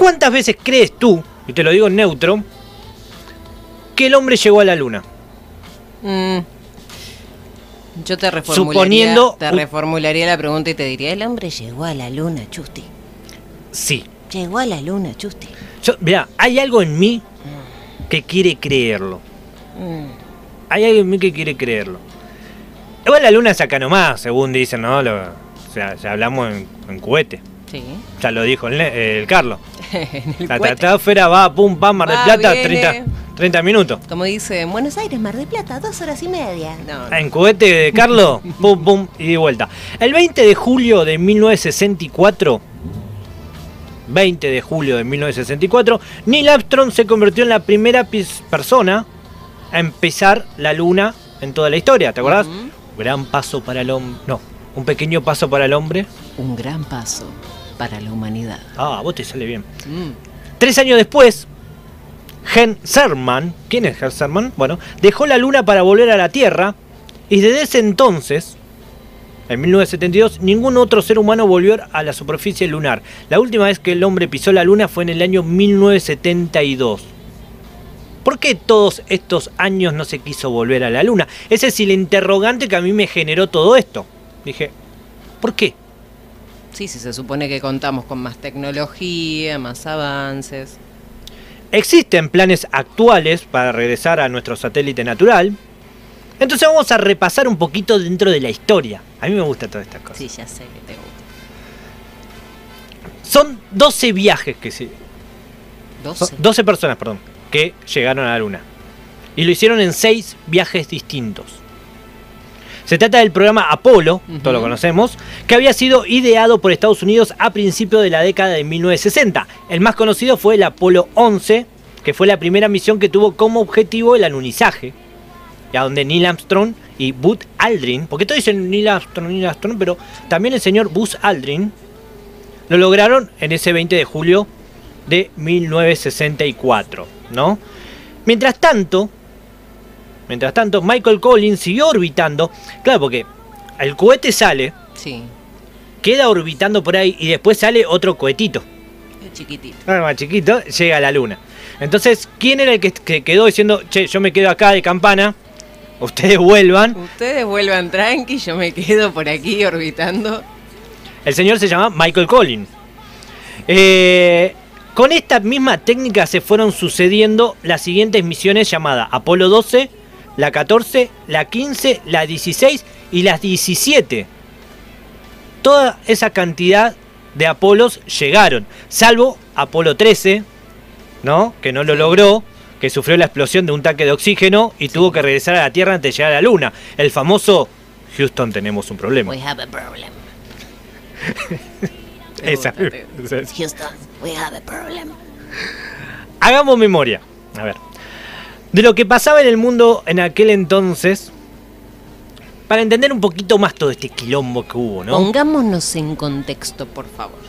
¿Cuántas veces crees tú, y te lo digo en neutro, que el hombre llegó a la luna? Mm. Yo te reformularía, Suponiendo te reformularía la pregunta y te diría, el hombre llegó a la luna, Chusti. Sí. Llegó a la luna, Chusti. Yo, mirá, hay algo en mí que quiere creerlo. Mm. Hay algo en mí que quiere creerlo. Igual la luna es acá nomás, según dicen, ¿no? Lo- o sea, ya hablamos en, en cohete. Sí. Ya lo dijo el, Carlos. El La estratosfera va, pum, pam, Mar del Va, Plata, viene. 30, 30 minutos. Como dice, en Buenos Aires, Mar del Plata, dos horas y media. No, no. En cohete de Carlos, pum, pum, y de vuelta. El 20 de julio de 1964, 20 de julio de 1964, Neil Armstrong se convirtió en la primera persona a empezar la luna en toda la historia, ¿te acordás? Ujú. Gran paso para el hombre. No, un pequeño paso para el hombre. Un gran paso para la humanidad. Ah, vos te sale bien. Tres años después, Gen Serman, ¿quién es Gen Serman? Bueno, dejó la luna para volver a la Tierra y desde ese entonces, en 1972, ningún otro ser humano volvió a la superficie lunar. La última vez que el hombre pisó la luna fue en el año 1972. ¿Por qué todos estos años no se quiso volver a la luna? Ese es el interrogante que a mí me generó todo esto. Dije, ¿por qué? Sí, sí, se supone que contamos con más tecnología, más avances. Existen planes actuales para regresar a nuestro satélite natural. Entonces vamos a repasar un poquito dentro de la historia. A mí me gusta todas estas cosas. Sí, ya sé que te gusta. Son 12 viajes que se... son 12. 12 personas, perdón, que llegaron a la Luna. Y lo hicieron en 6 viajes distintos. Se trata del programa Apolo, todos lo conocemos, que había sido ideado por Estados Unidos a principios de la década de 1960. El más conocido fue el Apolo 11, que fue la primera misión que tuvo como objetivo el alunizaje, y a donde Neil Armstrong y Buzz Aldrin, porque todos dicen Neil Armstrong, Neil Armstrong, pero también el señor Buzz Aldrin lo lograron en ese 20 de julio de 1964, ¿no? Mientras tanto, mientras tanto, Michael Collins siguió orbitando, claro, porque el cohete sale, Sí, queda orbitando por ahí y después sale otro cohetito, chiquitito. ah, más chiquito, llega a la luna. Entonces, ¿quién era el que, que quedó diciendo, che, yo me quedo acá de campana, ustedes vuelvan? Ustedes vuelvan tranqui, yo me quedo por aquí orbitando. El señor se llama Michael Collins. Eh, con esta misma técnica se fueron sucediendo las siguientes misiones llamadas Apolo 12, la 14, la 15, la 16 y las 17. Toda esa cantidad de Apolos llegaron, salvo Apolo 13, ¿no? Que no lo logró, que sufrió la explosión de un tanque de oxígeno y tuvo que regresar a la Tierra antes de llegar a la Luna. El famoso Houston tenemos un problema. We have a problem. Esa. Houston, we have a problem. Hagamos memoria. A ver. De lo que pasaba en el mundo en aquel entonces. Para entender un poquito más todo este quilombo que hubo, ¿no? Pongámonos en contexto, por favor.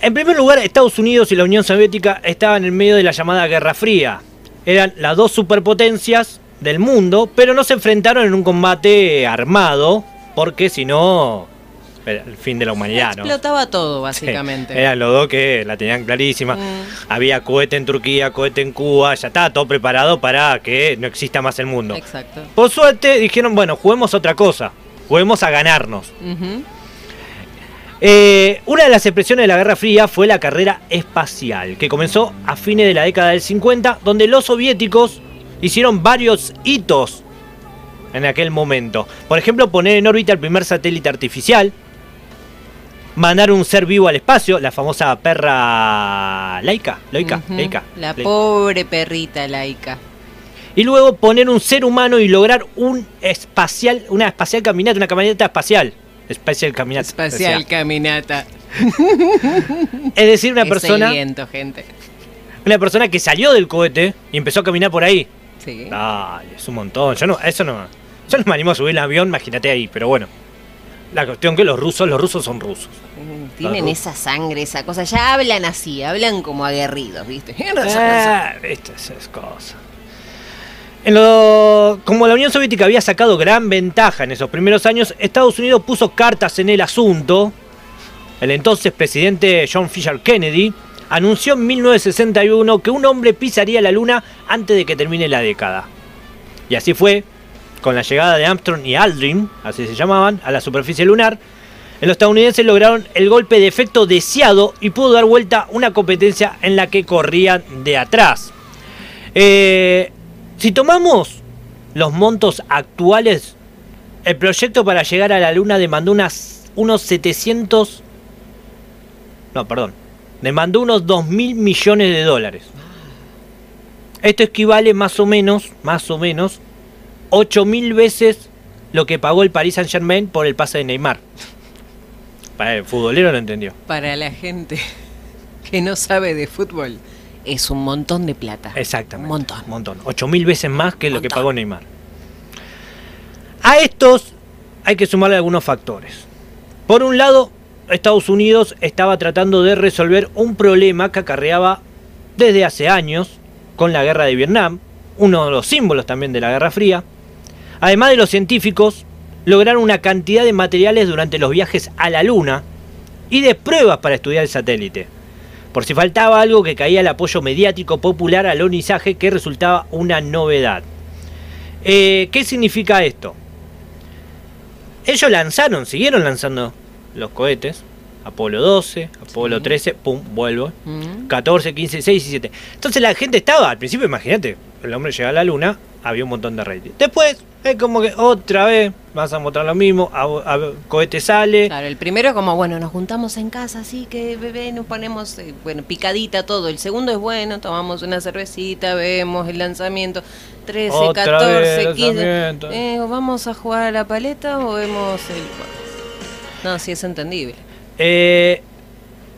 En primer lugar, Estados Unidos y la Unión Soviética estaban en medio de la llamada Guerra Fría. Eran las dos superpotencias del mundo, pero no se enfrentaron en un combate armado, porque si no, el fin de la humanidad. Explotaba todo, Sí, básicamente. eran los dos que la tenían clarísima. Mm. Había cohete en Turquía, cohete en Cuba, ya estaba todo preparado para que no exista más el mundo. Exacto. Por suerte dijeron, bueno, juguemos otra cosa, juguemos a ganarnos. Eh, una de las expresiones de la Guerra Fría fue la carrera espacial, que comenzó a fines de la década del 50, donde los soviéticos hicieron varios hitos en aquel momento. Por ejemplo, poner en órbita el primer satélite artificial, mandar un ser vivo al espacio, la famosa perra laica, loica, Ujú. laica, La laica. pobre perrita laica. y luego poner un ser humano y lograr un espacial, una espacial caminata, una caminata espacial. Espacial caminata. Espacial o caminata. es decir, una Es persona, viento, gente. una persona que salió del cohete y empezó a caminar por ahí. Sí. Ay, es un montón. Yo no, eso no. Yo no me animo a subir el avión, imagínate ahí, pero bueno. La cuestión que los rusos, los rusos son rusos. Mm, Tienen esa sangre, esa cosa. Ya hablan así, hablan como aguerridos, ¿viste? Ah, viste, esas cosas. En lo- como la Unión Soviética había sacado gran ventaja en esos primeros años, Estados Unidos puso cartas en el asunto. El entonces presidente John Fisher Kennedy anunció en 1961 que un hombre pisaría la luna antes de que termine la década. Y así fue, con la llegada de Armstrong y Aldrin, así se llamaban, a la superficie lunar, los estadounidenses lograron el golpe de efecto deseado y pudo dar vuelta una competencia en la que corrían de atrás. Eh, si tomamos los montos actuales, el proyecto para llegar a la Luna demandó unos 700... No, perdón. Demandó unos 2 mil millones de dólares. Esto equivale más o menos, más o menos, 8 mil veces lo que pagó el Paris Saint Germain por el pase de Neymar. Para el futbolero lo entendió. Para la gente que no sabe de fútbol, es un montón de plata. Exactamente. Un montón. Un montón. 8 mil veces más que lo que pagó Neymar. A estos hay que sumarle algunos factores. Por un lado, Estados Unidos estaba tratando de resolver un problema que acarreaba desde hace años con la guerra de Vietnam, uno de los símbolos también de la Guerra Fría. Además de los científicos, lograron una cantidad de materiales durante los viajes a la Luna y de pruebas para estudiar el satélite. Por si faltaba algo que caía el apoyo mediático popular al alunizaje que resultaba una novedad. Eh, ¿Qué significa esto? Ellos lanzaron, siguieron lanzando los cohetes. Apolo 12, Apolo Sí. 13, pum, vuelvo. Mm. 14, 15, 16, 17. Entonces la gente estaba, al principio imagínate, el hombre llega a la luna, había un montón de rating. Después es como que otra vez vas a mostrar lo mismo, a, a- cohete sale. Claro, el primero como, bueno, nos juntamos en casa, así que bebé, nos ponemos, eh, bueno, picadita todo. El segundo es bueno, tomamos una cervecita, vemos el lanzamiento. 13, Otra 14, vez 15. lanzamiento. Eh, ¿Vamos a jugar a la paleta o vemos el...? No, sí es entendible. Eh,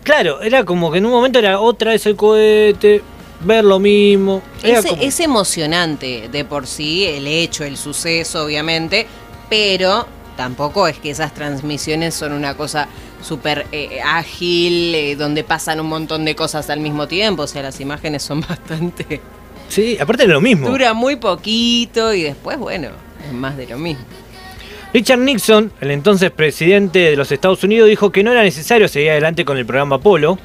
claro, era como que en un momento era otra vez el cohete, ver lo mismo. Es, como- es emocionante de por sí el hecho, el suceso, obviamente, pero tampoco es que esas transmisiones son una cosa súper eh, ágil, eh, donde pasan un montón de cosas al mismo tiempo. O sea, las imágenes son bastante... Sí, aparte era lo mismo. Dura muy poquito y después, bueno, es más de lo mismo. Richard Nixon, el entonces presidente de los Estados Unidos, dijo que no era necesario seguir adelante con el programa Apolo.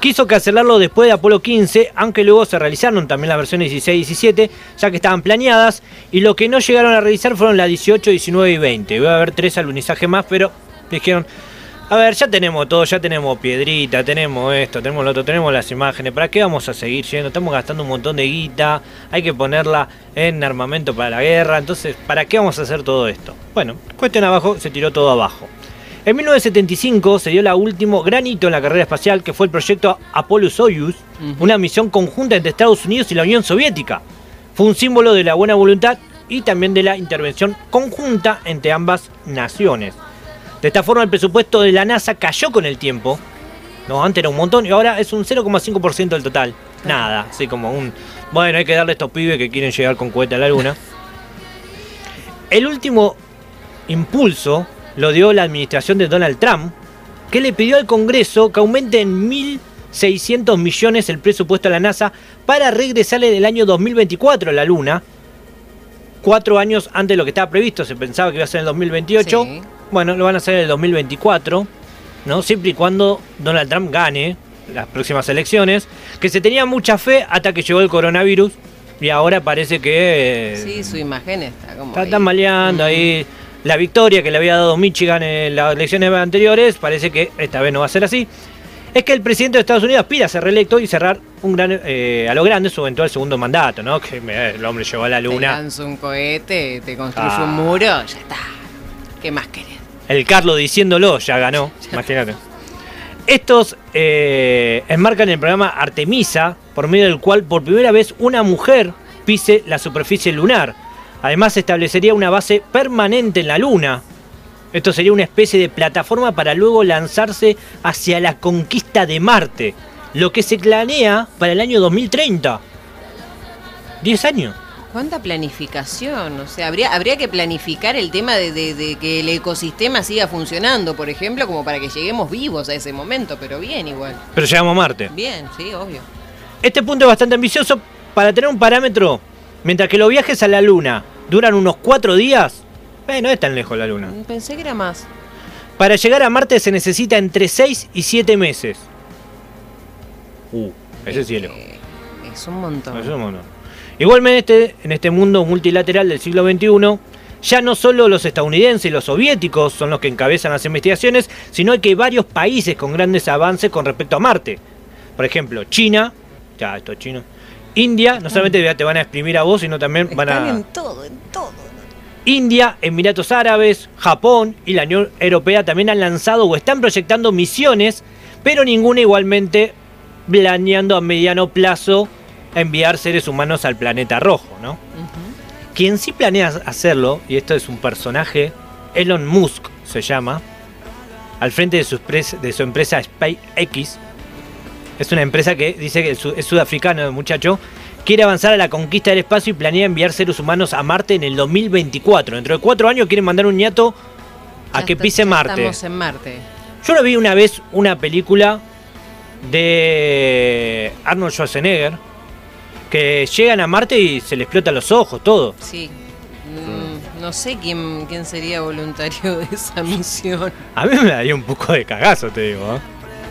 Quiso cancelarlo después de Apolo 15, aunque luego se realizaron también las versiones 16 y 17, ya que estaban planeadas, y lo que no llegaron a realizar fueron las 18, 19 y 20. Iba a haber tres alunizajes más, pero dijeron, a ver, ya tenemos todo, ya tenemos piedrita, tenemos esto, tenemos lo otro, tenemos las imágenes, ¿para qué vamos a seguir yendo? Estamos gastando un montón de guita, hay que ponerla en armamento para la guerra, entonces, ¿para qué vamos a hacer todo esto? Bueno, cuestión abajo, se tiró todo abajo. En 1975 se dio la último gran hito en la carrera espacial, que fue el proyecto Apollo-Soyuz, una misión conjunta entre Estados Unidos y la Unión Soviética. Fue un símbolo de la buena voluntad y también de la intervención conjunta entre ambas naciones. De esta forma el presupuesto de la NASA cayó con el tiempo. No, antes era un montón y ahora es un 0,5% del total. Nada, así como un... Bueno, hay que darle a estos pibes que quieren llegar con cohete a la luna. El último impulso lo dio la administración de Donald Trump, que le pidió al Congreso que aumente en 1.600 millones el presupuesto a la NASA para regresar en el año 2024 a la Luna. Cuatro años antes de lo que estaba previsto, se pensaba que iba a ser en el 2028. Sí. Bueno, lo van a hacer en el 2024, ¿no? Siempre y cuando Donald Trump gane las próximas elecciones, que se tenía mucha fe hasta que llegó el coronavirus y ahora parece que eh, Sí, su imagen está como... está ahí. tambaleando ahí. La victoria que le había dado Michigan en las elecciones anteriores parece que esta vez no va a ser así. Es que el presidente de Estados Unidos aspira a ser reelecto y cerrar un gran, eh, a lo grande su eventual segundo mandato, ¿no? Que el hombre llegó a la Te luna. lanza un cohete, te construye Ah. un muro, ya está. ¿Qué más querés? El Carlos diciéndolo ya ganó, imagínate. Estos eh, enmarcan el programa Artemisa, por medio del cual por primera vez una mujer pise la superficie lunar. Además se establecería una base permanente en la Luna. Esto sería una especie de plataforma para luego lanzarse hacia la conquista de Marte, lo que se planea para el año 2030. 10 años. ¿Cuánta planificación? O sea, habría, habría que planificar el tema de, de- de que el ecosistema siga funcionando, por ejemplo, como para que lleguemos vivos a ese momento, pero bien igual. Pero llegamos a Marte. Bien, sí, obvio. Este punto es bastante ambicioso para tener un parámetro. Mientras que los viajes a la Luna duran unos 4 días, eh, no es tan lejos la Luna. Pensé que era más. Para llegar a Marte se necesita entre 6 y 7 meses. Uh, ese cielo. Eh, es un montón. Es un montón. Igualmente, en este mundo multilateral del siglo XXI, ya no solo los estadounidenses y los soviéticos son los que encabezan las investigaciones, sino que hay varios países con grandes avances con respecto a Marte. Por ejemplo, China, ya esto es chino, India, no solamente te van a exprimir a vos, sino también van Están a... en todo, en todo. India, Emiratos Árabes, Japón y la Unión Europea también han lanzado o están proyectando misiones, pero ninguna igualmente planeando a mediano plazo enviar seres humanos al planeta rojo, ¿no? Quien sí planea hacerlo, y esto es un personaje, Elon Musk se llama, al frente de su, de su empresa SpaceX, es una empresa que dice que es su- es sudafricano el muchacho, quiere avanzar a la conquista del espacio y planea enviar seres humanos a Marte en el 2024. Dentro de cuatro años quieren mandar un ñato a Ya que pise Marte. Estamos en Marte. Yo lo vi una vez una película de Arnold Schwarzenegger que llegan a Marte y se le explotan los ojos, todo. Sí. Mm, no sé quién, quién sería voluntario de esa misión. A mí me daría un poco de cagazo, te digo. ¿eh?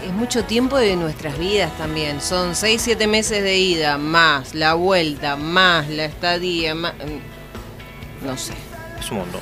Es mucho tiempo de nuestras vidas también. Son 6, 7 meses de ida, más la vuelta, más la estadía, más... mm, No sé. Es un montón.